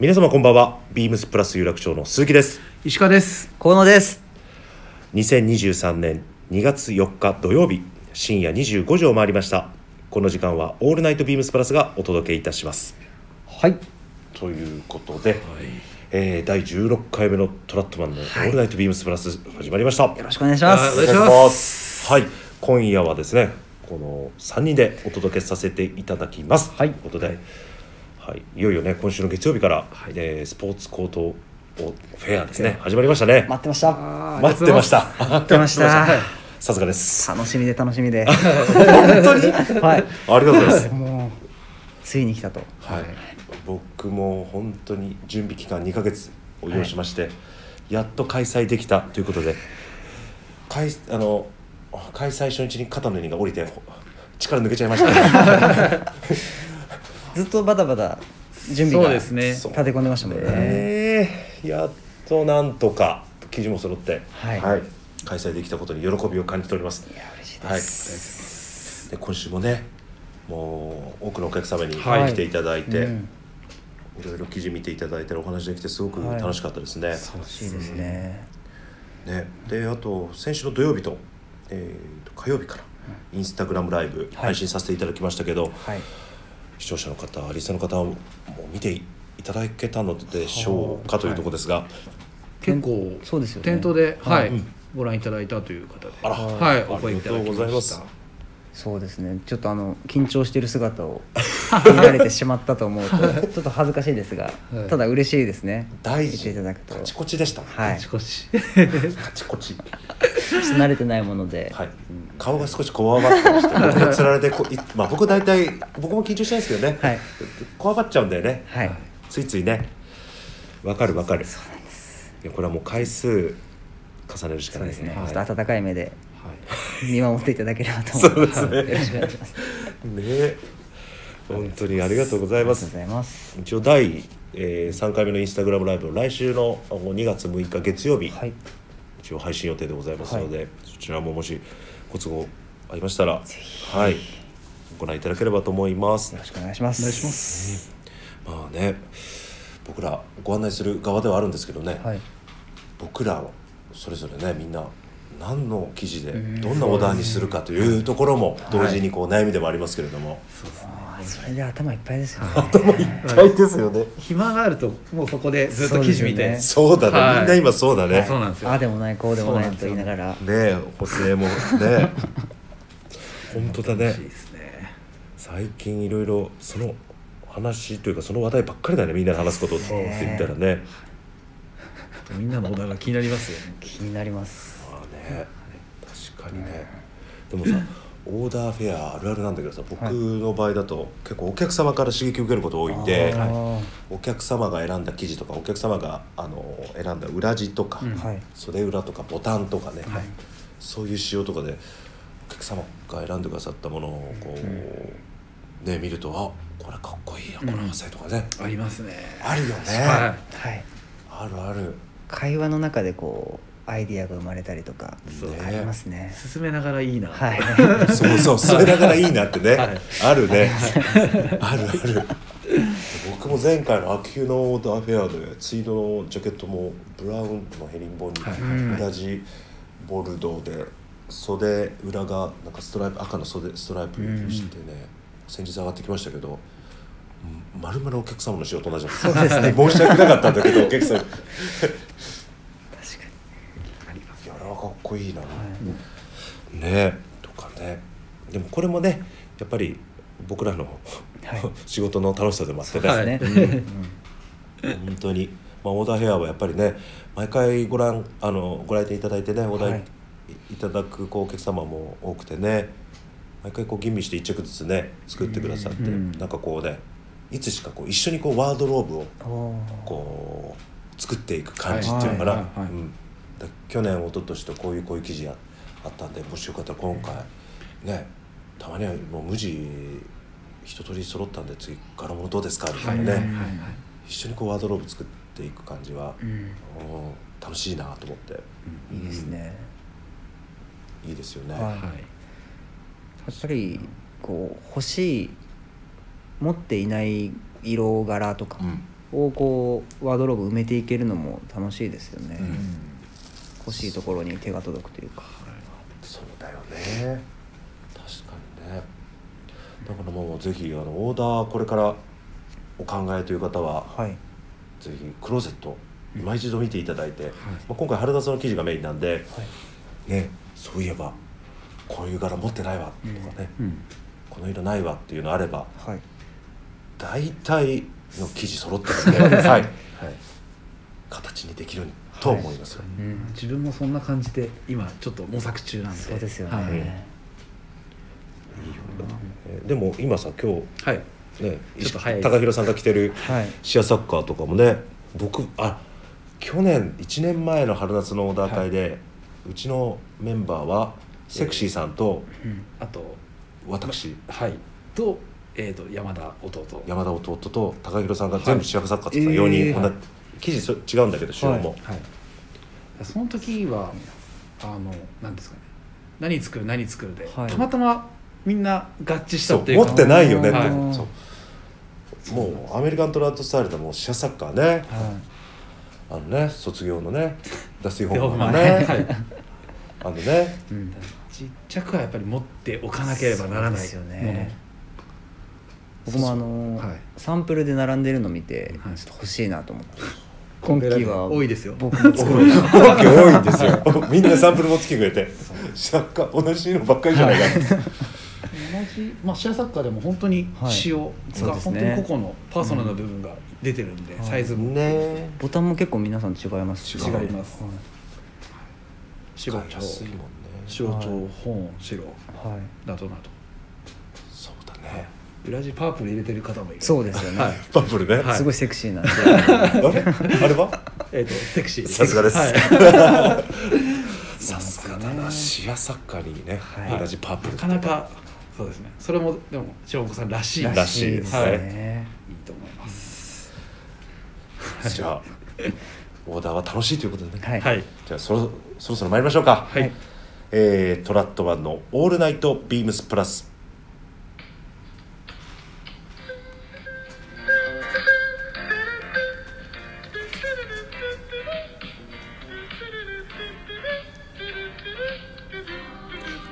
皆様こんばんは。ビームスプラス有楽町の鈴木です。石川です。河野です。2023年2月4日土曜日深夜25時を回りました。この時間はオールナイトビームスプラスがお届けいたします。はい。ということで、えー第16回目のトラットマンのオールナイトビームスプラス始まりました、よろしくお願いします。あお願いします。はい。今夜はですねこの3人でお届けさせていただきます、はい。ということで、はい、いよいよね今週の月曜日から、えースポーツコートフェアですね。始まりましたね。待ってました。待ってました。待ってました。さすがです。楽しみで楽しみで。本当に？はい。ありがとうございます。もうついに来たと。はい、僕も本当に準備期間2ヶ月を要しまして、やっと開催できたということで開あの開催初日に肩の荷が下りてほ力抜けちゃいましたねずっとバタバタ準備がそうですね。立て込んでましたもんね。えーやっとなんとか記事も揃って、はい。開催できたことに喜びを感じております。いや嬉しいはい。です、で今週もねもう多くのお客様にはい。来ていただいて、うん。いろいろ記事見ていただいてお話できてすごくはい。楽しかったですね。楽しいですね。ね、であと先週の土曜日と,、えーと火曜日からインスタグラムライブ配信させていただきましたけど、はい視聴者の方リスナーの方も見ていただけたのでしょうかというところですが、結構そうですよね。店頭で、はいうん。ご覧いただいたという方で。あら。はいあお声いただきありがとうございましたそうですね。ちょっとあの緊張している姿を 見られてしまったと思うとちょっと恥ずかしいですが、はい。ただ嬉しいですね。大見ていただくと。カチコチでした、カチコチ、ちょっと慣れてないもので、はい、顔が少しこわばってまして つられてこういまあ僕大体僕も緊張しないですけどね、はい。こわばっちゃうんだよね。はい。ついついね。わかるわかる。そうなんです。これはもう回数重ねるしかそうですね、ないですね。はい。ちょっと温かい目ではい見守っていただければと思います。そうですね。よろしくお願いします。ね。本当にありがとうございます。ありがとうございます。一応第、えー、3回目のインスタグラムライブを来週のあの2月6日月曜日、はい。一応配信予定でございますので、そちらももしご都合ありましたらはい。ご覧いただければと思います。よろしくお願いします。お願いします。まあね。僕らご案内する側ではあるんですけどね、はい。僕らそれぞれねみんな何の記事でどんなオーダーにするかというところも同時にこう悩みでもありますけれども、それで頭いっぱいですよ。ね。はいですよね。暇があるともうそこでずっと記事見て。そうだね、はい。みんな今そうだね、そうなんですよ。ああでもないこうでもないと言いながら。ねえ補正もね。本当だね。ね。最近いろいろその話というかその話題ばっかりだね。みんなで話すことって言ったらね。みんなのオーダーが気になりますよね。気になります。まあね確かにね。でもさ オーダーフェアあるあるなんだけどさ僕の場合だと結構お客様から刺激を受けること多いんで、あお客様が選んだ生地とかお客様があの選んだ裏地とか、あはい。袖裏とかボタンとかね、はい。そういう仕様とかでお客様が選んでくださったものをこう、ね見るとあこれかっこいいやこの汗とかね、ありますね。あるよね、ははい。あるある。会話の中でこうアイディアが生まれたりとかそうありますね。い。進めながらいいな。はい。そうそうそれだからいいなってね、はい。あるね。あるある。僕も前回の秋冬のオーダーフェアでツイードのジャケットもブラウンのヘリンボーンにはい。裏地ボルドーで袖裏がなんかストライプ赤の袖ストライプにしてね、先日上がってきましたけどうんまるまるお客様の仕事同じなんですそうですね。申し訳なかったんだけどお客さんいや確かありますあれはかっこいいな、に。はい。ね。とかね。でもこれもねやっぱり僕らの、はい。仕事の楽しさでもあってね、はい。ね。本当に、まあ、オーダーヘアはやっぱりね毎回ご覧あのご来店いただいてねお題、はいい、ただくこうお客様も多くてね毎回こう吟味して一着ずつね作ってくださって、うん。なんかこうねいつしかこう一緒にこうワードローブをこう作っていく感じっていうのかな、去年一昨年とこういうこういう記事やあったんでもしよかったら今回ねたまにはもう無地一通り揃ったんで次柄物どうですかみたいなね、はいはい一緒にこうワードローブ作っていく感じは、うん。うん楽しいなと思って、いいですね。いいですよね、はいはい。やっぱりこう欲しい持っていない色柄とか、うん。をこうワードローブ埋めていけるのも楽しいですよね、うん欲しいところに手が届くというか。そうだよね。確かにね。だからもうぜひあのオーダーこれからお考えという方は、はい。ぜひクローゼット今一度見ていただいて、まあ、今回春夏の生地がメインなんで、ねそういえばこういう柄持ってないわとかね、うん。この色ないわっていうのあればはい。大体の生地揃ってるんで、はい、はい。形にできると思いますよ、うん自分もそんな感じで今ちょっと模索中なんで。そうですよね、はい、いいよね。えでも今さ今はい。日ねちょっと早い高弘さんが着てるはい。シアサッカーとかもね僕あ去年1年前の春夏のオーダー会で、うちのメンバーはセクシーさんとうん。あと私。はい。と,、えー、と山田弟。山田弟と高弘さんが全部シアサッカーって言ってたはい。4人、えー同じ生地そ違うんだけど白も、はいその時はあの何ですかね。何作る何作るで、はい。たまたまみんな合致したっていうか持ってないよねって、はい。そう。もうアメリカントラッドスタイルでもうシアサッカーね。はい。あのね卒業のねダスティ・ホでーマンのはいね、はいあのね。うん。ちっちゃくはやっぱり持っておかなければならないですよね。僕もあのはい。サンプルで並んでるの見てはい。ちょっと欲しいなと思って今期は。多いですよ。僕も作ろう。かなわけ多いんですよ。みんなサンプル持ってきてくれて。シャッカー同じのばっかりじゃないか。って、同じ、まあ、シェアサッカーでも本当にはい。仕様がそうですね。本当に個々のパーソナルな部分が出てるんで、うんサイズも。ね。ボタンも結構皆さん違いますし違違います。はい。白使いやすいもんね。白蝶本白はい。などなどそうだね裏地パープル入れてる方もいる。そうですよね。はい。パープルね、はい。すごいセクシーなんで。あれ？あれは？えっ、とセクシー。さすがです。はい。さすがだな。シアサッカーにね、はい。同じパープルなかなかそうですね。それもでも塩子さんらしいらしいですね。ねい。いと思います。じゃあオーダーは楽しいということでね、はい。はい。じゃあそろそろそろ参りましょうか、はい、えートラットマンの「オールナイトビームスプラス」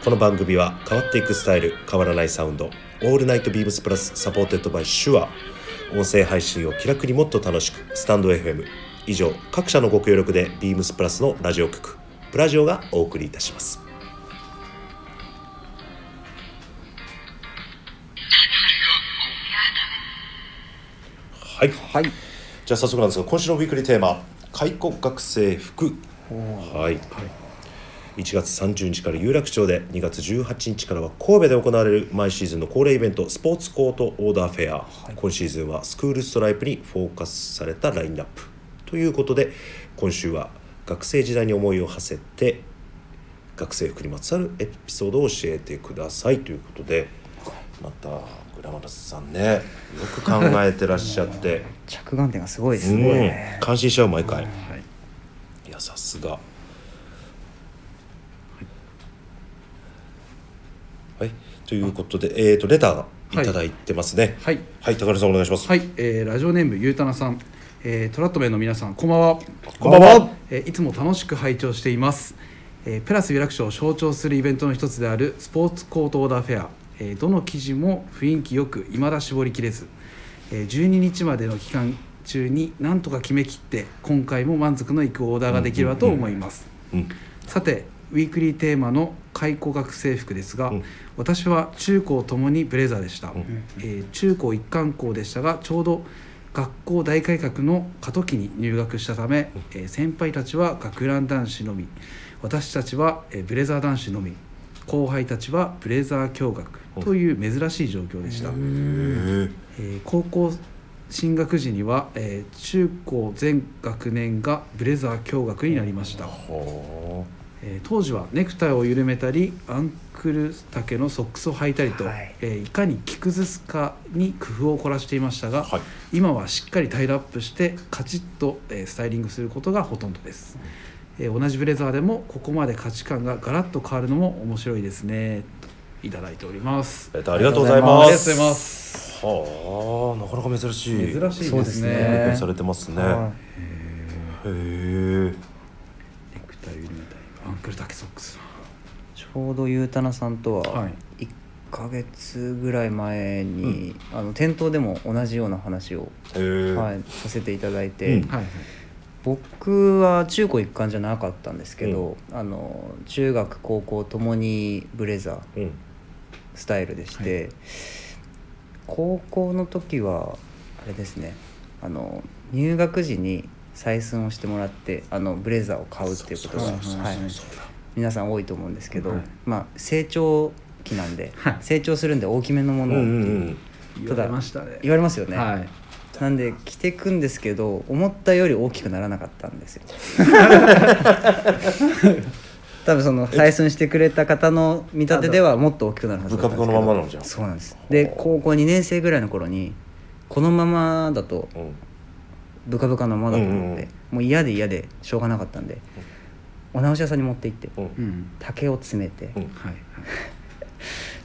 この番組は変わっていくスタイル変わらないサウンド「オールナイトビームスプラス」サポーテッドバイシュア音声配信を気楽にもっと楽しくスタンド FM 以上各社のご協力でビームスプラスのラジオ局プラジオがお送りいたします。はい。はい。じゃあ早速なんですが今週のウィークリーテーマ「開国学生服」はい1月30日から有楽町で2月18日からは神戸で行われる毎シーズンの恒例イベントスポーツコートオーダーフェア、今シーズンはスクールストライプにフォーカスされたラインナップ。ということで今週は学生時代に思いを馳せて学生服にまつわるエピソードを教えてくださいということでまた倉本さんねよく考えてらっしゃって。着眼点がすごいですうん。ね感心しちゃう毎回、はい。いやさすがはいということで、えー、とレターいただいてますね。はい。はい、高田さんお願いします、はい、えーラジオネームゆうたなさん、えートラットメンの皆さんこんばんは。こんばんは。えーいつも楽しく拝聴しています、えープラス有楽町を象徴するイベントの一つであるスポーツコートオーダーフェア、えーどの記事も雰囲気よく未だ絞りきれず、えー12日までの期間中に何とか決めきって今回も満足のいくオーダーができればと思います、うん。さてウィークリーテーマの解雇学生服ですが、うん。私は中高ともにブレザーでした、ん。えー中高一貫校でしたがちょうど学校大改革の過渡期に入学したため、えー先輩たちは学ラン男子のみ。私たちは、えーブレザー男子のみ。後輩たちはブレザー共学という珍しい状況でした、えー高校進学時には、えー中高全学年がブレザー共学になりました、ほえー当時はネクタイを緩めたりアンクル丈のソックスを履いたりと、はい。いえーいかに着崩すかに工夫を凝らしていましたが、はい。今はしっかりタイドアップしてカチッと、えースタイリングすることがほとんどです、えー同じブレザーでもここまで価値観がガラッと変わるのも面白いですねいただいております。えっとありがとうございます。ありがとうございます。はあなかなか珍しい。珍しいですすね。ねされてますね、はへえネクル丈ソックス。いちょうどゆうたなさんとははい。1ヶ月ぐらい前に、あの店頭でも同じような話を、はい、させていただいて、うん。はいはい。僕は中高一貫じゃなかったんですけど、あの中学高校ともにブレザーうん。スタイルでして、高校の時はあれですねあの入学時に採寸をしてもらってあのブレザーを買うっていうことがはい。皆さん多いと思うんですけど、はい。まあ成長期なんで、はい。成長するんで大きめのもうんのを、うん。うん言われましたね。言われますよね、はい。なんで着てくんですけど思ったより大きくならなかったんですよ。多分その採寸してくれた方の見立てではもっと大きくなるはずだったんですけど。ブカのままなのじゃん。そうなんです。で高校2年生ぐらいの頃にこのままだとうんブカブカのままだと思って、うんうんうん。もう嫌で嫌でしょうがなかったんで、お直し屋さんに持って行ってうん。うん。竹を詰めて、うん。はいはい。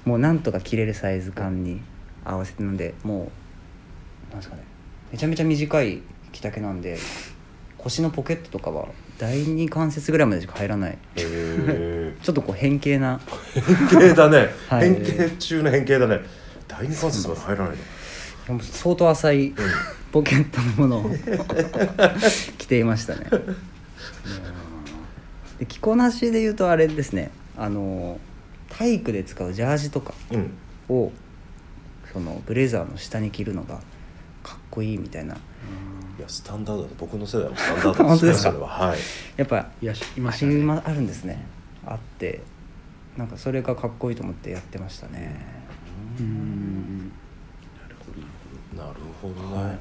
もうなんとか着れるサイズ感に合わせてなんでもうなんですかね。めちゃめちゃ短い着丈なんで腰のポケットとかは第二関節ぐらいまでしか入らない。へえ ちょっとこう変形な。変形だね、はい。変形中の変形だね。第二関節まで入らないの？相当浅いポケットのものを 着ていましたね。で着こなしで言うとあれですね。あの体育で使うジャージとかうん。をそのブレザーの下に着るのがかっこいいみたいな。いやスタンダードだ僕の世代のスタンダード 本当ですか？それははい。やっぱいやしいあましあるんですね。あってなんかそれがかっこいいと思ってやってましたね。うん。なるほど。ね、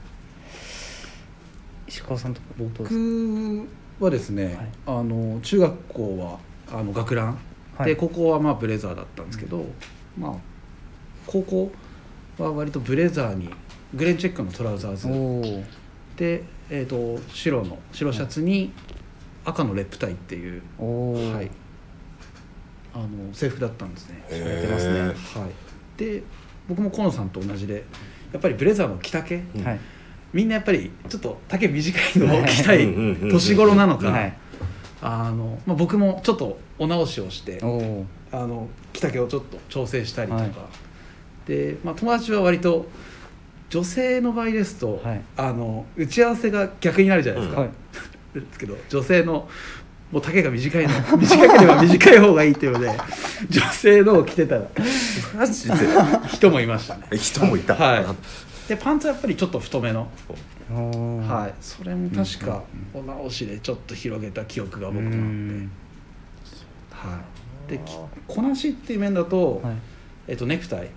石川さんとかどうですか？僕はですね、はい。あの中学校はあの学ラン、はい。で高校はまあブレザーだったんですけど、まあ高校は割とブレザーにグレンチェックのトラウザーズ。で、えー、と白の白シャツに赤のレップタイっていう、はい、あの制服だったんですね。てますね。えはい、で僕も河野さんと同じでやっぱりブレザーの着丈うん。はいみんなやっぱりちょっと丈短いのを着たい年頃なのか、はいあのまあ、僕もちょっとお直しをしてあの着丈をちょっと調整したりとか、はいで、まあ、友達は割と女性の場合ですと、はいあの打ち合わせが逆になるじゃないですか、はいですけど女性のもう丈が短いの短ければ短い方がいいっていうので女性のを着てたマジで人もいましたね人もいた、はいでパンツはやっぱりちょっと太めの、はい、それも確かお直しでちょっと広げた記憶が僕もあって、はい、できこなしっていう面だと,、はい。えっとネクタイはい。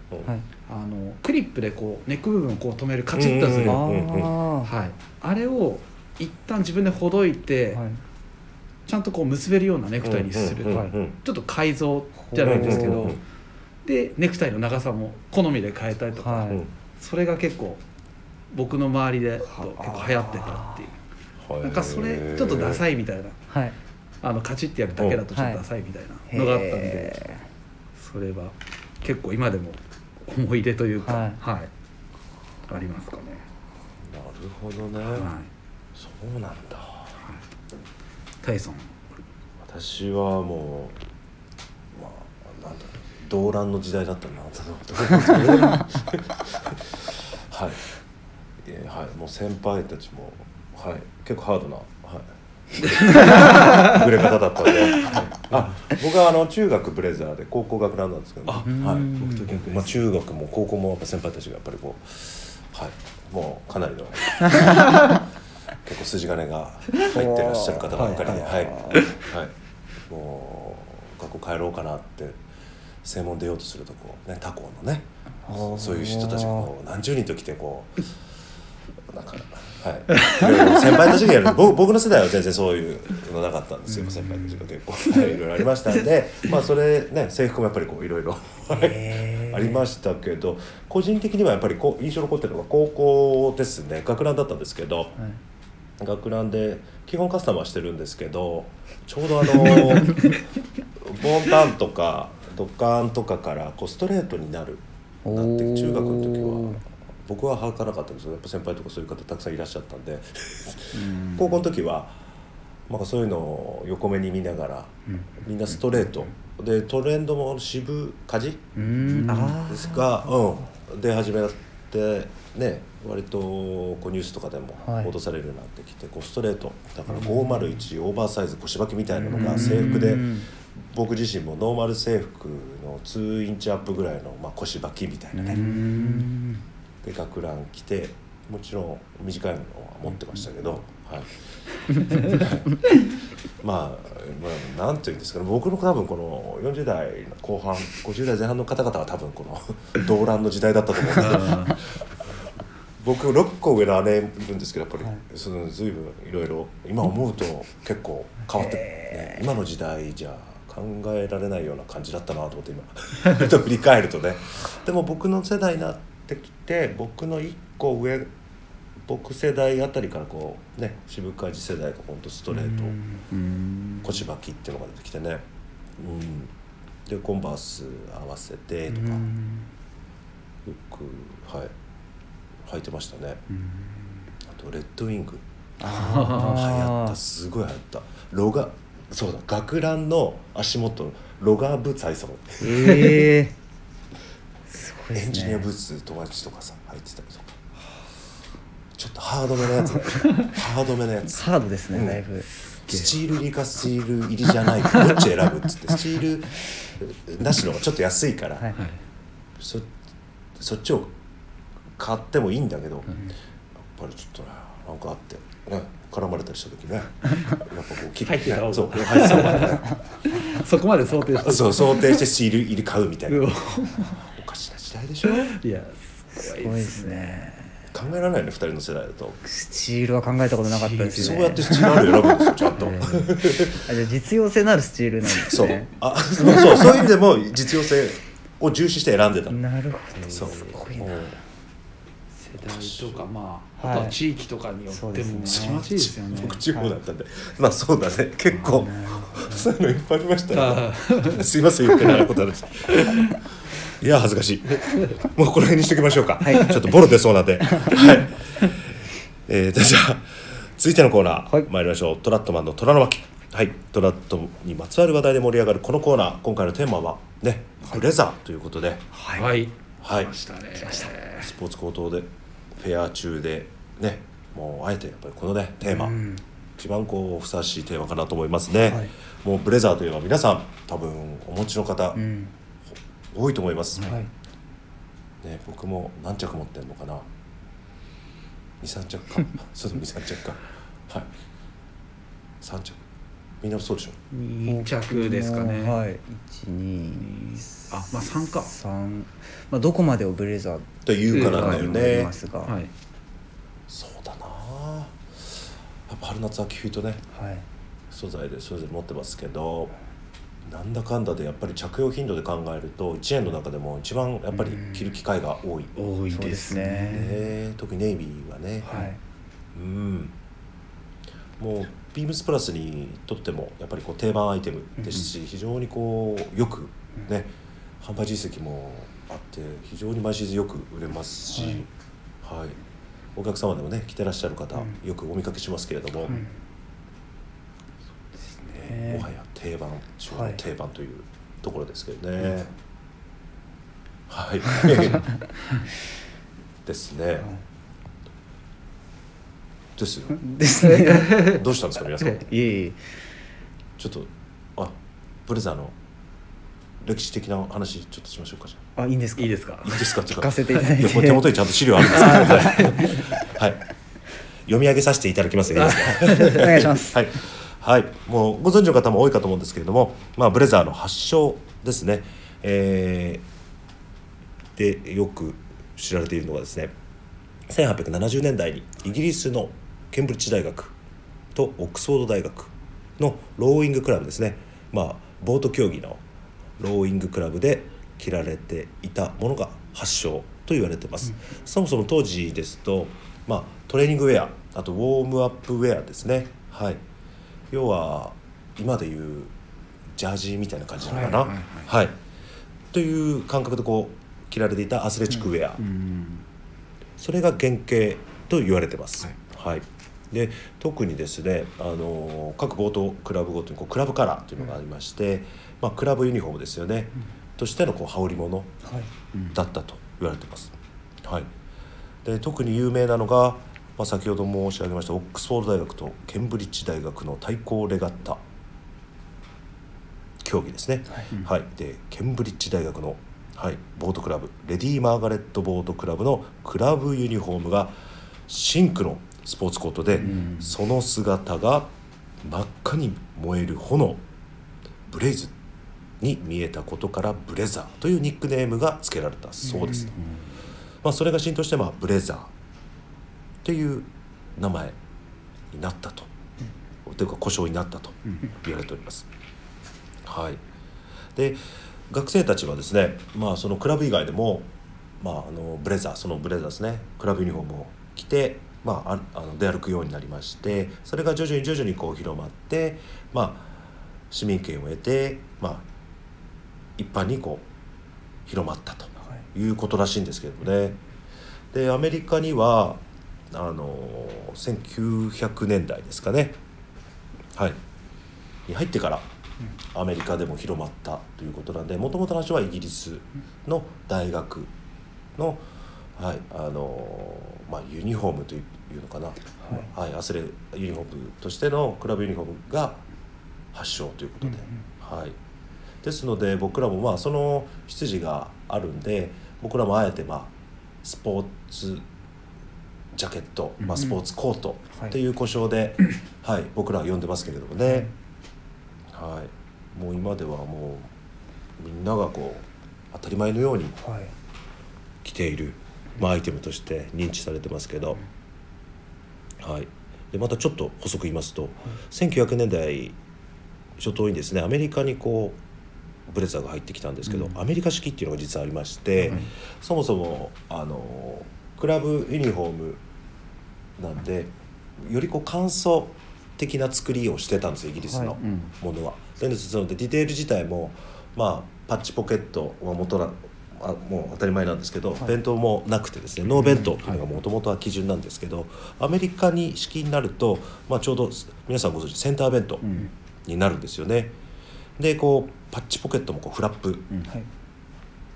あのクリップでこうネック部分をこう止めるカチッとする、はい、あれを一旦自分でほどいて、はい。ちゃんとこう結べるようなネクタイにする、うんうんうんちょっと改造じゃないんですけど、でネクタイの長さも好みで変えたりとか、はい。うんそれが結構僕の周りで結構流行ってたっていう。なんかそれちょっとダサいいみたいな。はい。あのカチッてやるだけだとちょっとダサいみたいなのがあったんで、へそれは結構今でも思い出というか、はい。はい。ありますかね、なるほどね、はい、そうなんだ。タイソン。私はもうまあなんだろう動乱の時代だったな。はい。えーはい。もう先輩たちもはい。結構ハードなはい。グレ方だったんで、あ僕はあの中学ブレザーで高校学ランなんですけど、あはい、うん。僕と逆まあ、中学も高校もやっぱ先輩たちがやっぱりこうはい。もうかなりの 結構筋金が入ってらっしゃる方ばっかりで、はい。はい、もう学校帰ろうかなって正門出ようとするとこうね他校のねそういう人たちがこう何十人と来てこうなんかはい。いろいろ先輩たちがやる。僕僕の世代は全然そういうのなかったんですよ。先輩たちが結構はいいろいろありましたんで まあそれね制服もやっぱりこういろいろ ありましたけど個人的にはやっぱりこう印象残ってるのが高校ですね。学ランだったんですけど、はい。学ランで基本カスタマーしてるんですけどちょうどあの ボンタンとかドッカンとかからこうストレートになる。なって中学の時は。僕は履かなかったんですけどやっぱ先輩とかそういう方たくさんいらっしゃったんで。うん。高校の時はなんかそういうのを横目に見ながらうん。みんなストレート。でトレンドも渋かじうん。あですが、うん、出始めてね割とこうニュースとかでもはい。報道されるようになってきて、こうストレート。だから501オーバーサイズ腰履きみたいなのがうん。制服でうん僕自身もノーマル制服の2インチアップぐらいの、まあ、腰履きみたいなうね、ん。で学ラン着てもちろん短いのは持ってましたけど、はい、まあ、まあ、なんていうんですかね。僕の多分この40代の後半50代前半の方々は多分この 動乱の時代だったと思うんで。僕6個上の姉いるんですけどやっぱり、はい。その随分いろいろ。今思うと結構変わって、ね、今の時代じゃ考えられないような感じだったなと思って今。振り返るとね。でも僕の世代になってきて僕の1個上僕世代あたりからこうね渋川寺世代が本当ストレート。うん。腰履きっていうのが出てきてね、うん、でコンバース合わせてとか、よくはい。履いてましたね。うん。あとレッドウィング。流あ行った。すごい流行った。ロガそうだ学ランの足元ロガーブーツ履いてたもんえ。えすごいね。エンジニアブーツ友達とかさ履いてたりとか。ちょっとハードめのやつ。ハードめのやつ。ハードですね、うん。だいぶ。スチール入りかスチール入りじゃない。かどっち選ぶっつってスチールなしの方がちょっと安いから、はいはい。そそっちを買ってもいいんだけど、やっぱりちょっとねなんかあって、ね、絡まれたりした時ね。やっぱこう切入ってた方が。そう。入ってた方がねそこまで想定して。そう想定してスチール入り買うみたいうなわ。おかしな時代でしょ？いやすすごいですね。考えられないね2人の世代だと、スチールは考えたことなかったですね。そうやってスチール選ぶんですよちゃんと、えーあじゃあ実用性のあるスチールなんですそう。ねあそうそういう意味でも実用性を重視して選んでた。のなるほど。そう。すごいな。う。ん世代とかまあ、はいあとは地域とかによってもそうですね。まちまちですよね。僕地方だったんで、まあそうだね。結構そういうのいっぱいありましたよ、ね、すいません余計なことあるんです。いや恥ずかしい。もうこの辺にしときましょうか、はい。ちょっとボロ出そうなんで。はい。えー、とじゃあ続いてのコーナー、はい。参りましょう。トラットマンの虎の巻。はい。トラットにまつわる話題で盛り上がるこのコーナー。今回のテーマはねブレザーということで。はい、はい。来ましたね。スポーツ高騰でフェア中でねもうあえてやっぱりこのねテーマ、うん。一番こうふさわしいテーマかなと思いますね、はい。もうブレザーといえば皆さん多分お持ちの方、うん。多いと思います、はい。ね、僕も何着持ってんのかな。23着か。そうでも23着か。はい。3着。みんなそうでしょ？2着ですかね、はい。一二あまあ3か。三。まあどこまでをブレザーというからだよありねますが。はいそうだな。やっぱ春夏秋冬とねはい。素材でそれぞれ持ってますけどなんだかんだでやっぱり着用頻度で考えると1年の中でも一番やっぱり着る機会が多い、多いですすねねね。特にネイビーはね、はい。うん。もうビームスプラスにとってもやっぱりこう定番アイテムですし、非常にこうよくね、販売実績もあって非常に毎シーズンよく売れますし、はいお客様でもね着てらっしゃる方、うん。よくお見かけしますけれども、もはや定番中のはい。定番というところですけどね。はい、ですね。ですよ。ですね。どうしたんですか皆さん。いえいえ。ちょっとあブレザーの歴史的な話ちょっとしましょうかじゃあ。いいんですか？いいですか？あいいですか？っていう聞かせていただいて。やこれ手元にちゃんと資料あるんです。けど、はい、読み上げさせていただきますよいいですかお願いします。はい、はい、もうご存知の方も多いかと思うんですけれども、まあ、ブレザーの発祥ですね、えーでよく知られているのがですね1870年代にイギリスのケンブリッジ大学とオックスフォード大学のローイングクラブですね、まあ、ボート競技のローイングクラブで着られていたものが発祥と言われてます、そもそも当時ですと、まあ、トレーニングウェアあとウォームアップウェアですね。はい。要は今でいうジャージみたいな感じなのかな。はいはいはい。という感覚でこう着られていたアスレチックウェア、うん。それが原型と言われてます。はい。で特にですねあの各ボートクラブごとにこうクラブカラーというのがありまして、まあ、クラブユニフォームですよね、としてのこう羽織物はい。だったと言われてます。はい、で特に有名なのが、まあ、先ほど申し上げましたオックスフォード大学とケンブリッジ大学の対抗レガッタ競技ですね。はい。でケンブリッジ大学の、はい、ボートクラブレディー・マーガレットボートクラブのクラブユニフォームが真紅のスポーツコートで、その姿が真っ赤に燃える炎ブレイズに見えたことからブレザーというニックネームが付けられたそうです、まあ、それが浸透してまあブレザー。っていう名前になったと、というか呼称になったと言われております、はい。で学生たちはですねまあそのクラブ以外でもまああのブレザーそのブレザーですね。クラブユニフォームを着てまあ、ああの出歩くようになりましてそれが徐々に徐々にこう広まってまあ市民権を得てまあ一般にこう広まったとい。うことらしいんですけどもね。でアメリカにはあの1900年代ですかね。はい。に入ってからアメリカでも広まったということなんでもともとの話はイギリスの大学の,、はいあのまあ、ユニフォームというのかな、はい。アスレユニフォームとしてのクラブユニフォームが発祥ということで、はい、ですので僕らもまあその出自があるんで僕らもあえてまあスポーツジャケット、まあ、スポーツコートっていう呼称で、はい僕らは呼んでますけれどもね、はい、もう今ではもうみんながこう当たり前のようにはい。着ている、まあ、アイテムとして認知されてますけど、はい、でまたちょっと補足言いますと、1900年代初頭にですねアメリカにこうブレザーが入ってきたんですけど、アメリカ式っていうのが実はありまして、そもそもあのクラブユニフォームなんでよりこう簡素的な作りをしてたんですよイギリスのはい。うん。ものは。でディテール自体もまあパッチポケットは元なあもう当たり前なんですけど、弁当もなくてですねノー弁当というのがもともとは基準なんですけど、アメリカに式になると、まあ、ちょうど皆さんご存知センター弁当になるんですよね。でこうパッチポケットもこうフラップはい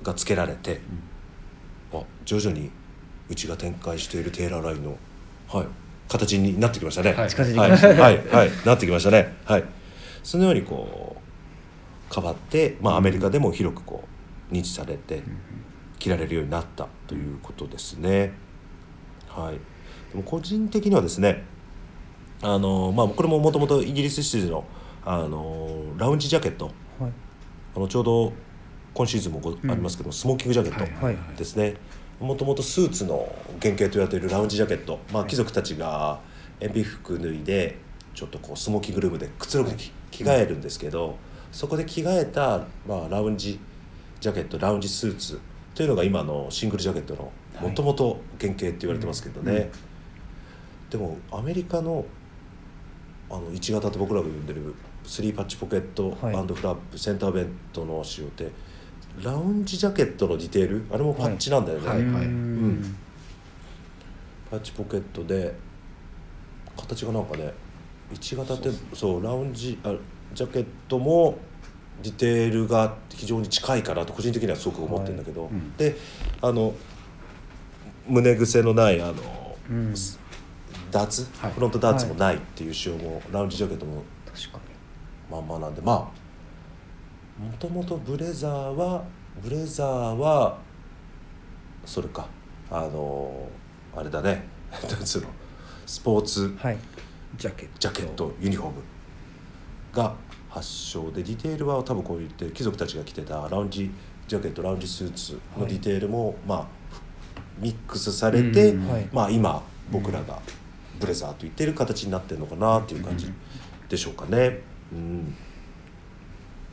がつけられて、あ徐々にうちが展開しているテーラーラインの、はい、形になってきましたね。はいはい、はい、はい、なってきましたね。はい。そのようにこう変わって、まあアメリカでも広くこう認知されて着られるようになったということですね。はい。でも個人的にはですね、あのまあこれももともとイギリス出のあのラウンジジャケット、はい。あのちょうど今シーズンもご、ありますけどスモーキングジャケット。はいはいですね。もともとスーツの原型と言われているラウンジジャケット、まあ、貴族たちが塩ビ服脱いでちょっとこうスモーキングルームでくつろぐ時着替えるんですけど、そこで着替えた、まあ、ラウンジジャケットラウンジスーツというのが今のシングルジャケットのもともと原型って言われてますけどね、でもアメリカのあの1型と僕らが呼んでる3パッチポケットはい。バンドフラップ、センターベントの仕様ってラウンジジャケットのディテールあれもパッチなんだよね、はい。はい。うん。パッチポケットで形がなんかね1型ってそうラウンジあジャケットもディテールが非常に近いかなと個人的にはすごく思ってるんだけど、はい。うん。であの胸癖のないあの、うん。ダーツ、はい。フロントダーツもないっていう仕様も、ラウンジジャケットも確かにまんまなんでまあもともとブレザーはブレザーはそれかあのあれだね スポーツはい。ジャケット。ジャケットユニフォームが発祥でディテールは多分こう言って貴族たちが着てたラウンジジャケットラウンジスーツのディテールも、まあミックスされて、うん。はい。まあ今僕らがブレザーと言ってる形になってるのかなっていう感じでしょうかね。うん、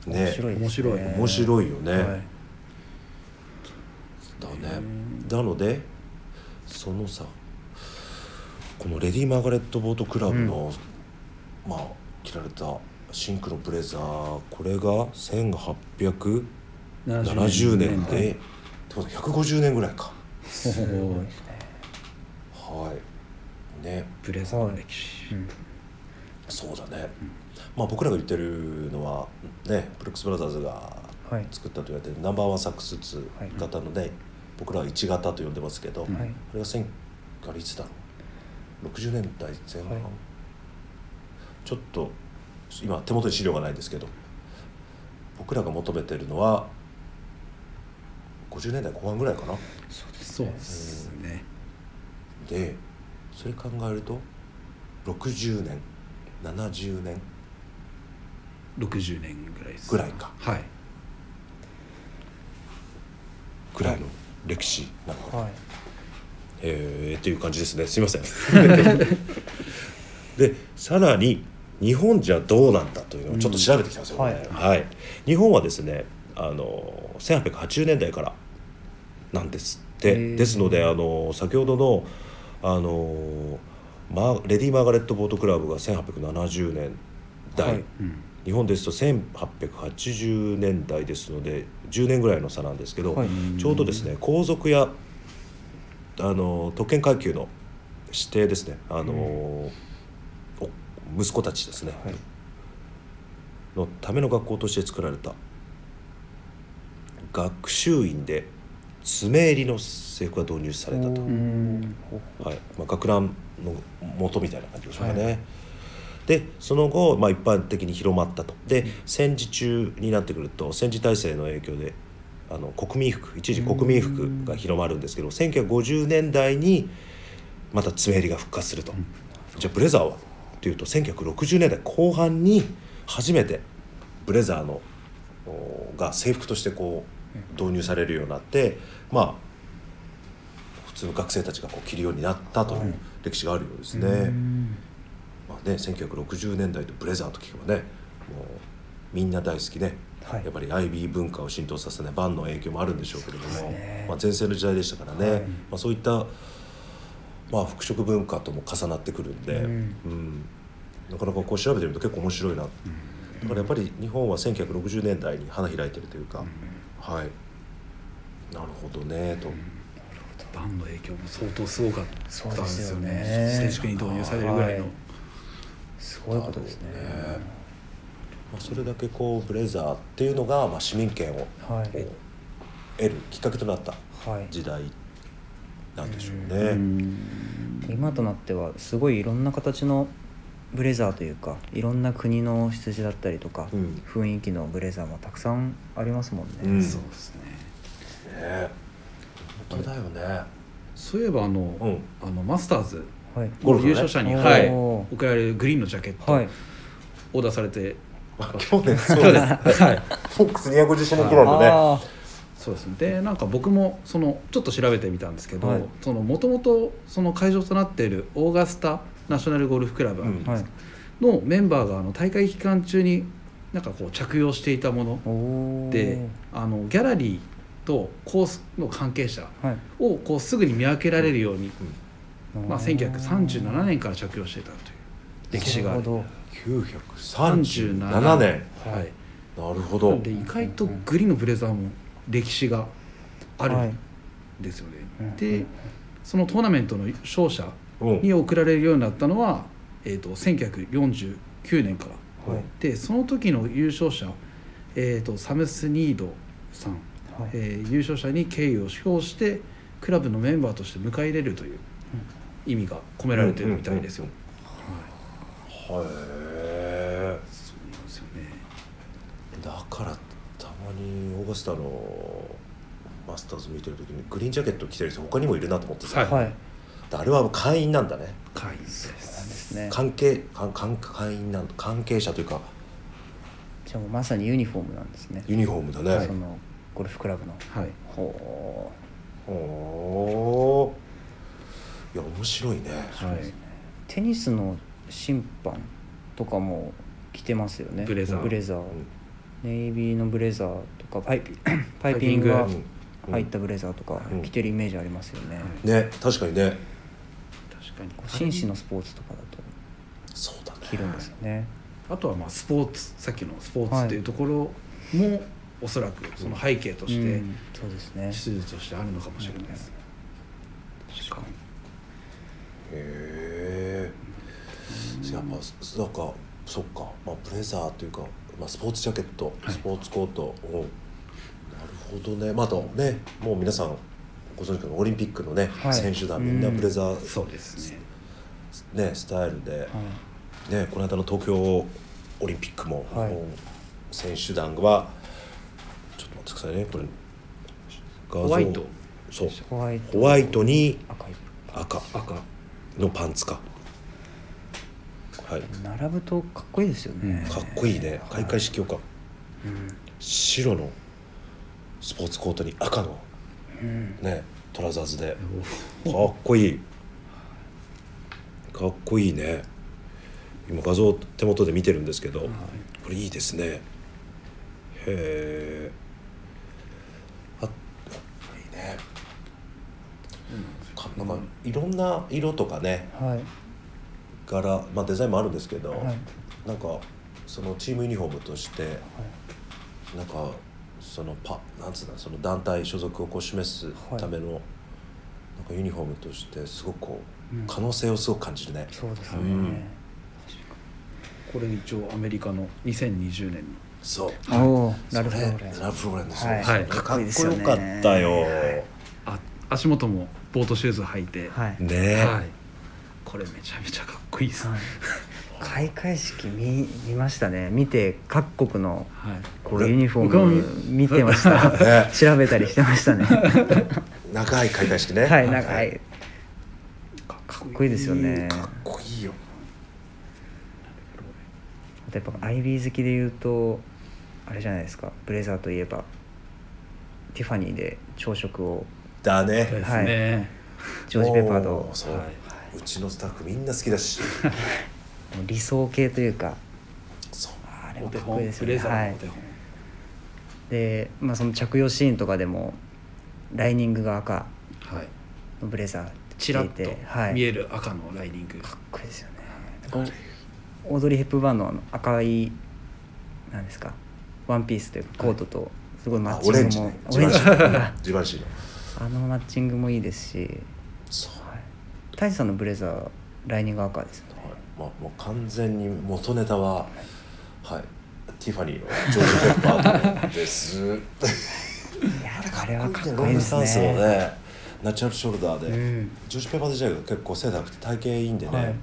ね面白いね。面白い。面白いよね。はい。だね。なのでそのさこのレディ・マーガレット・ボート・クラブの、まあ着られたシンクのブレザーこれが1870 70年で、ってことは150年ぐらいか。すごいですね。はい。ね。ブレザーの歴史、うんそうだね、まあ僕らが言ってるのはねブルックス・ブラザーズがはい。作ったと言われてるナンバーワンサックス型のね、僕らは1型と呼んでますけど、うんはい。これが千あれいつだろう？60年代前半、はい。ちょっと今手元に資料がないんですけど僕らが求めてるのは50年代後半ぐらいかな？そうですね。でそれ考えると60年70年60年ぐらいです。ぐらいか。はい。ぐらいの歴史なのかな。はい。えーっていう感じですね。すいません。でさらに日本じゃどうなんだというのをちょっと調べてきたんですよ、うんこれ。はい。日本はですねあの1880年代からなんですって。ですのであの先ほどのあのマーレディ・マーガレット・ボート・クラブが1870年代、日本ですと1880年代ですので10年ぐらいの差なんですけど、はい。ちょうどですね皇族やあの特権階級の指定ですねあの、お息子たちですね、はい。のための学校として作られた学習院で詰襟の制服が導入されたと。うんはい。まあ、学ランの元みたいな感じでしょうかね。でその後、まあ、一般的に広まったと。で戦時中になってくると戦時体制の影響であの国民服一時国民服が広まるんですけど1950年代にまた詰め襟が復活すると、じゃあブレザーは？というと1960年代後半に初めてブレザーのおが制服としてこう導入されるようになってまあ普通の学生たちがこう着るようになったという歴史があるようですね。ね1960年代とブレザーと聞けばねもうみんな大好きね、はい。やっぱり IB 文化を浸透させないバンの影響もあるんでしょうけれども、ね。まあ、前世の時代でしたからね、はい。まあ、そういった、まあ、服飾文化とも重なってくるんで、うん。うん。なかなかこう調べてみると結構面白いな、だからやっぱり日本は1960年代に花開いてるというか、はい。なるほどねと。バンの影響も相当すごかったそうんでですすよね。正式に導入されるぐらいの、はいすごいことですね。まあ、それだけこうブレザーっていうのが、まあ、市民権をはい。得るきっかけとなったはい。時代なんでしょううね。ん今となってはすごいいろんな形のブレザーというかいろんな国の羊だったりとか、うん。雰囲気のブレザーもたくさんありますもんね、うん。そうですね。ね。本当だよね。そういえばあの,、うん。あのマスターズはいゴルフ優勝者に、はい、送られるグリーンのジャケット、はい。オーダーされて。あ去年 そう。そうでですすはい。フォックス250周年記念のね。あそうですね。でなんか僕もそのちょっと調べてみたんですけど、もともとその会場となっているオーガスタナショナルゴルフクラブのメンバーがあの大会期間中になんかこう着用していたもの。であのギャラリーとコースの関係者はい。をこうすぐに見分けられるように、まあ、おー1937年から着用していたという歴史がある。なるほ937年。はい。なるほど。で意外とグリーンのブレザーも歴史があるはい。んですよね、うん。でそのトーナメントの勝者うん。に贈られるようになったのは、えー、と1949年から。はい。でその時の優勝者、えー、とサムス・ニードさん、はい。えー優勝者に敬意を表してクラブのメンバーとして迎え入れるという意味が込められてるみたいですよ。へえ。そうなんですよね。だからたまにオーガスタのマスターズ見てる時にグリーンジャケット着てる人他にもいるなと思ってさ、はい。はい。あれは会員なんだね。会員ですね。関係関関会員なん関係者というか。じゃあもうまさにユニフォームなんですね。ユニフォームだね、そのゴルフクラブの。はい。ほおー。いや面白いね。はい、うテニスの審判とかも着てますよね。ブレザー。ブレザー、ん。ネイビーのブレザーとかパイピ パイピングが入ったブレザーとかうん。着てるイメージありますよね、ね確かにね。確かに。紳士のスポーツとかだとそうだね。着るんですよね。あとはまあスポーツさっきのスポーツっていうところもおそらくその背景としてうん。そうですね。手術としてあるのかもしれないです、確かにやっぱなんかそっか、まあ、ブレザーというか、まあ、スポーツジャケットはい。スポーツコート、おなるほどね。まああとねもう皆さんご存知かオリンピックのね、はい。選手団みんなブレザー、そうですね。ねスタイルで、はい。ね、この間の東京オリンピックも、はい。選手団はちょっと待ってくださいね。これ画像。ホワイト。そう。ホワイトに赤い。赤。赤のパンツか。はい。並ぶとかっこいいですよね、かっこいいね。開会式用かうん白のスポーツコートに赤のうんねトラウザーズで。かっこいい。かっこいいね。今画像手元で見てるんですけど、これいいですね。へえあいいねかなんかいろんな色とかねはい。柄、まあ、デザインもあるんですけど、はい。なんかそのチームユニフォームとしてなんかそのパなんつうんだその団体所属をこう示すための、なんかユニフォームとしてすごくこう、うん。可能性をすごく感じるね。そうですね、うん。これ一応アメリカの2020年のそう。おおラルフ・ロそーレン。れラルフローレンのそうはい。かっこよかっこい。いですよねかった。よ。あ足元もボートシューズ履いて、はい、ね。はい。これめちゃめちゃかっこいいです。ね、開会式見見ましたね。見て各国のはい。俺こうユニフォーム見てました。ね。調べたりしてましたね。長い開会式ね。はいなんかはい。かかっこいいですよね。かっこいいよ。あとやっぱアイビー好きで言うとあれじゃないですか。ブレザーといえばティファニーで朝食をだね。ですね、ジョージ・ペパードおそう、はい。うちのスタッフみんな好きだし。理想系というか。そう。あれもかっこお手本いいですよね。ブレザはい。で、まあ、その着用シーンとかでもライニングが赤。はい。のブレザーちらっと見える赤のライニング、かっこいいですよね。オードリー・ヘップバーンのあの赤いなんですか？ワンピースというかコートとすごいマッあチングも、オレンジね。オレンジ。ジバンシーの。あのマッチングもいいですし、そう。はい、タイさんのブレザーライニング赤ですよね。はい、まあ、もう完全に元ネタは、はい、ティファニーのジョージ・ペッパーです。いやあれはかっロこいいですングスタンスのねね、ナチュラルショルダーで、うん。ジョージ・ペッパー自体が結構背高くて体型いいんでね、はい。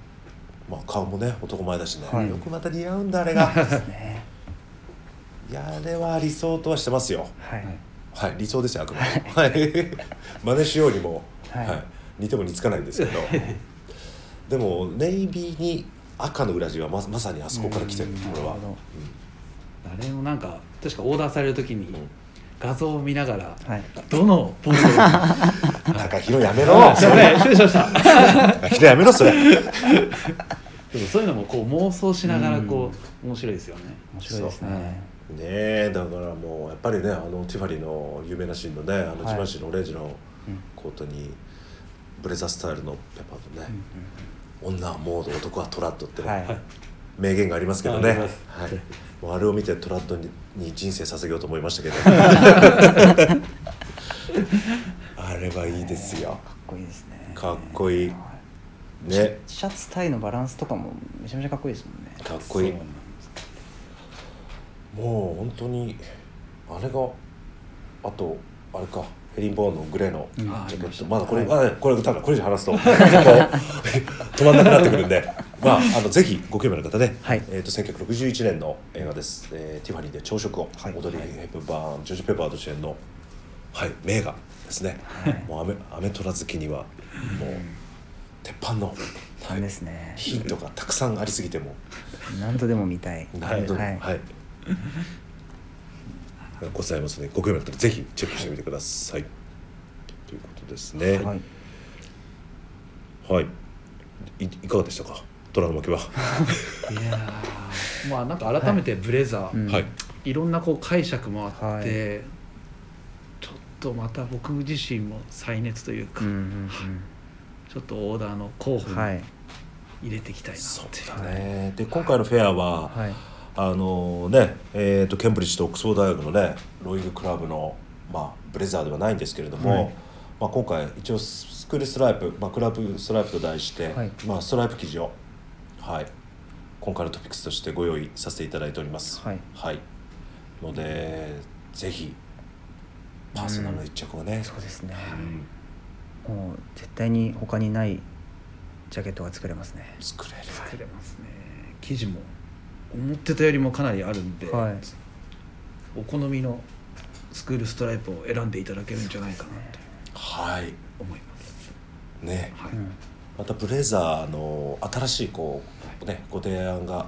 まあ顔もね男前だしね、はい。よくまた似合うんだあれが。ね。いやあれは理想とはしてますよ。はい、はい、理想ですよあくまでも。はい、真似しようにも、ははい。い似ても似つかないんですけど。でもネイビーに赤の裏地はままさにあそこから来てるうん。これは。なるほど。あれもなんか確かオーダーされる時に画像を見ながら、はい。どのポーズを？う ん高弘やめろ。あすいません。失礼しました。高弘やめろそれ。でもそういうのもこう妄想しながらこう、面白いですよね。面白いですねねえだからもうやっぱりねあのティファニーの有名なシーンのねあのはいジバンシーのオレンジのうん。コートにブレザースタイルのペッパーとね、女はモード男はトラッドってね、はい。はい名言がありますけどね。はい、もうあれを見てトラッドにに人生捧げようと思いましたけど。あれはいいですよ。かっこいいですね。かっこいい。はね。シャツタイのバランスとかもめちゃめちゃかっこいいですもんね。かっこいいもう本当にあれがあとあれかヘリンボーンのグレーのジうん。ャケット、あまだこれ、はい。あこれ多分これ以上話すと。止まんなくなってくるんで。まああのぜひご興味ある方ね、はい。えー、と1961年の映画です、えーティファニーで朝食を、はい。オードリー・ヘップバーンジョージ・ペッパード主演の、はい、名画ですね、はい。もうアメアメトラ好きにはもう鉄板の、なんですね。ヒントがたくさんありすぎても。何度でも見たい。何度もはい。はい、ございますねご興味あったらぜひチェックしてみてください。ということですね。はい。はい、いいかがでしたか？虎の巻はいやーまあなんか改めてブレザー、うん。はい。いろんなこう解釈もあって、はい。ちょっとまた僕自身も再熱というか、うんうんちょっとオーダーの候補に入れていきたいなそうっていう。だね。で今回のフェアは、はいあのねえー、とケンブリッジとオックスフォード大学のねローイングクラブの、まあ、ブレザーではないんですけれども、はい。まあ、今回一応スクールストライプ、まあ、クラブストライプと題して、はい。まあ、ストライプ生地を、はい今回のトピックスとしてご用意させていただいております。はい。はい、のでぜひパーソナルの一着をね、そうですね、うんもう絶対に他にないジャケットが作れますね。作れる、作れますね。生地も思ってたよりもかなりあるんで、はい。お好みのスクールストライプを選んでいただけるんじゃないかなとはい。思います、ね。はい。うん。またブレザーの新しいこうねご提案が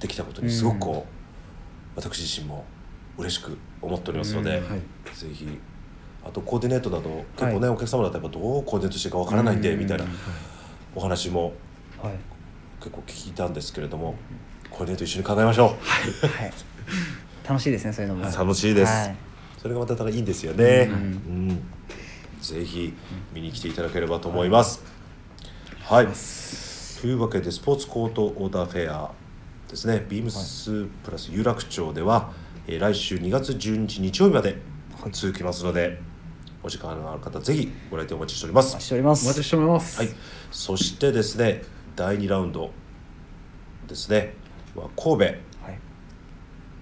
できたことにすごくこう、私自身も嬉しく思っておりますので、うん。はい。ぜひあとコーディネートなど結構ね、お客様だとやっぱどうコーディネートしていいかわからないんで、うんみたいなお話もはい。結構聞いたんですけれどもコーディネート一緒に考えましょう、はい。楽しいですねそういうのも。楽しいです、はい。それがまたいいんですよね、うん。うん。ぜひ見に来ていただければと思います、はい、というわけでスポーツコートオーダーフェアですね。ビームスプラス有楽町では、えー来週2月12日日曜日まで続きますので、お時間のある方ぜひご来店お待ちしております。お待ちしております。お待ちしております、はい、そしてですね第2ラウンドですねは神戸。はい。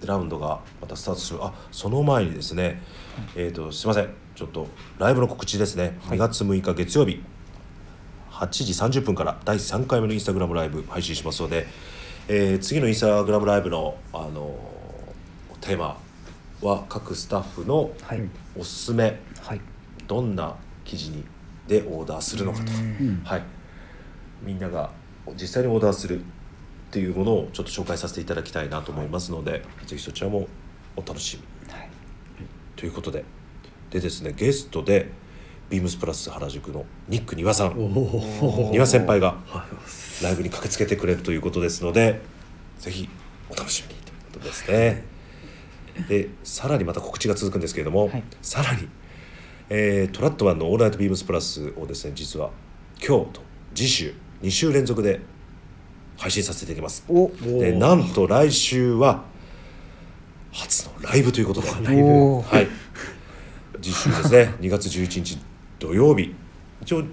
ラウンドがまたスタートする。あその前にですね、えー、とすいません。ちょっとライブの告知ですね、2月6日月曜日8時30分から第3回目のインスタグラムライブ配信しますので、えー次のインスタグラムライブの、あのーテーマは各スタッフのはい。おすすめ、はい。どんな生地にでオーダーするのかと。か、うん。はい、みんなが実際にオーダーするっていうものをちょっと紹介させていただきたいなと思いますので、ぜひそちらもお楽しみはい。ということで。でですねゲストでビームスプラス原宿のニック丹羽さん。丹羽先輩がはい。ライブに駆けつけてくれるということですのでぜひお楽しみにということですね。でさらにまた告知が続くんですけれども、はい。さらに、えートラットマンの「オールナイトビームスプラス」をですね実は今日と次週2週連続で配信させていただきます。おでなんと来週は初のライブということで。ライブおー。はい。次週ですね、2月11日土曜日、一応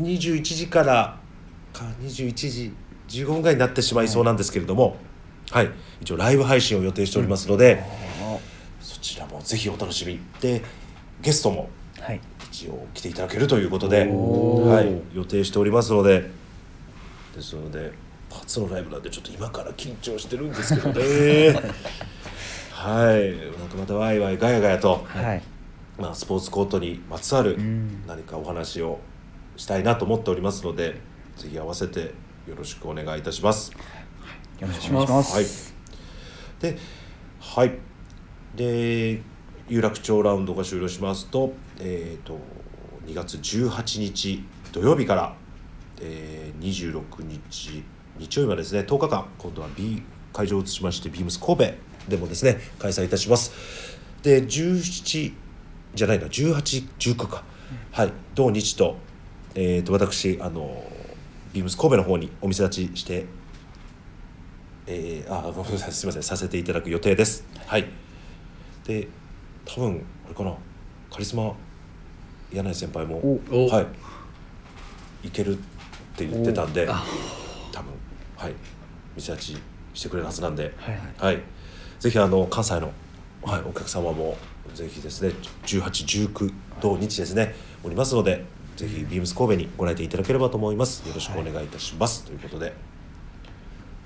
21時からか21時15分ぐらいになってしまいそうなんですけれども、はい、一応ライブ配信を予定しておりますので、そちらもぜひお楽しみ。で、ゲストもはい。一応来ていただけるということで、はい、予定しておりますので、ですので初のライブなんでちょっと今から緊張してるんですけどね。はい、なんかまたワイワイガヤガヤと。はいまあ、スポーツコートにまつわるうん何かお話をしたいなと思っておりますので、ぜひ合わせてよろしくお願いいたします。よろしくお願いしますはい。で、はい。で、有楽町ラウンドが終了しますと、えっ、と、2月18日土曜日から、えー、26日日曜日までですね、10日間、今度は B 会場を移しまして、ビームス神戸でもですね、開催いたします。で、17じゃないな、18、19か。はい。同日と、えっ、と、私、あの、ビームス神戸の方にお店立ちしてえー、あごめんなさいすみませんさせていただく予定ですはいで多分あれかなカリスマ柳井先輩もはいいけるって言ってたんではい。店立ちしてくれるはずなんで。はい。はい。ぜひあの関西の、はい、お客様もぜひですね1819同日ですねおりますのでぜひビームス神戸にご来店いただければと思います。よろしくお願いいたします、ということで。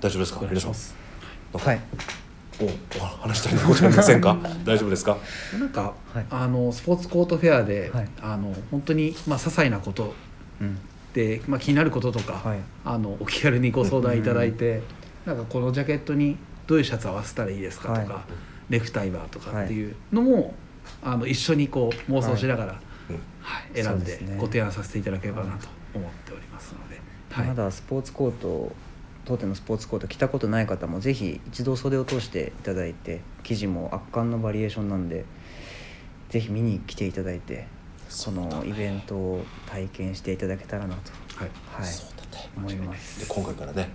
大丈夫ですか？お願い皆さん。しますはい。おお話したいことありませんか？大丈夫ですか？なんか、はい。あのスポーツコートフェアで、はい。あの本当にまあ些細なことうん。で、まあ、気になることとか、はい。あのお気軽にご相談いただいて、なんかこのジャケットにどういうシャツ合わせたらいいですかとか、はネクタイはとかっていうのも、あの一緒にこう妄想しながら、うんはい選んでご提案させていただければなと思っておりますので、はい。まだスポーツコート当店のスポーツコート着たことない方もぜひ一度袖を通していただいて生地も圧巻のバリエーションなんでぜひ見に来ていただいてそのイベントを体験していただけたらなと。はい。はい。そうだね思います。で今回からね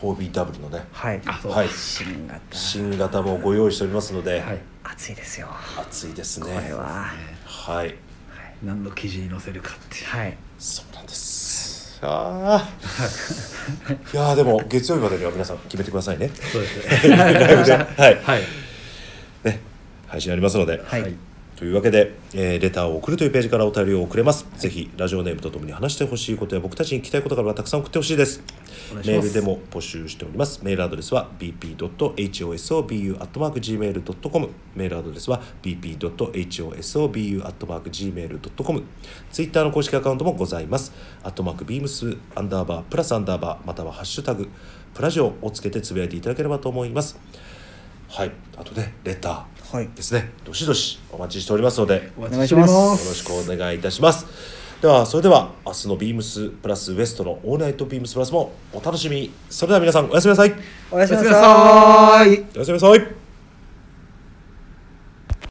4BW のねはいはい。新型。新型もご用意しておりますので、はい。暑いですよ。熱いですね。これは。はい。何の記事に載せるかっていう。はい。そうなんです。あー。いやーでも月曜日までには皆さん決めてくださいね。そうですね。ライブで。はい。はい。ね配信ありますので、はいというわけで、えーレターを送るというページからお便りを送れます。ぜひラジオネームとともに話してほしいことや僕たちに聞きたいことがあればたくさん送ってほしいです。メールでも募集しております。メールアドレスは bp.hosobu.gmail.com メールアドレスは bp.hosobu.gmail.com ツイッターの公式アカウントもございます。アットマークビームスアンダーバープラスアンダーバーまたはハッシュタグプラジオをつけてつぶやいていただければと思います。はい。あとねレター。はいですね。どしどしお待ちしておりますのでお待ちしまよろすしくお願いいたします。ではそれでは明日のビームスプラスウエストのオールナイトビームスプラスもお楽しみに。それでは皆さんおやすみなさい。おやすみなさい。おやすみなさい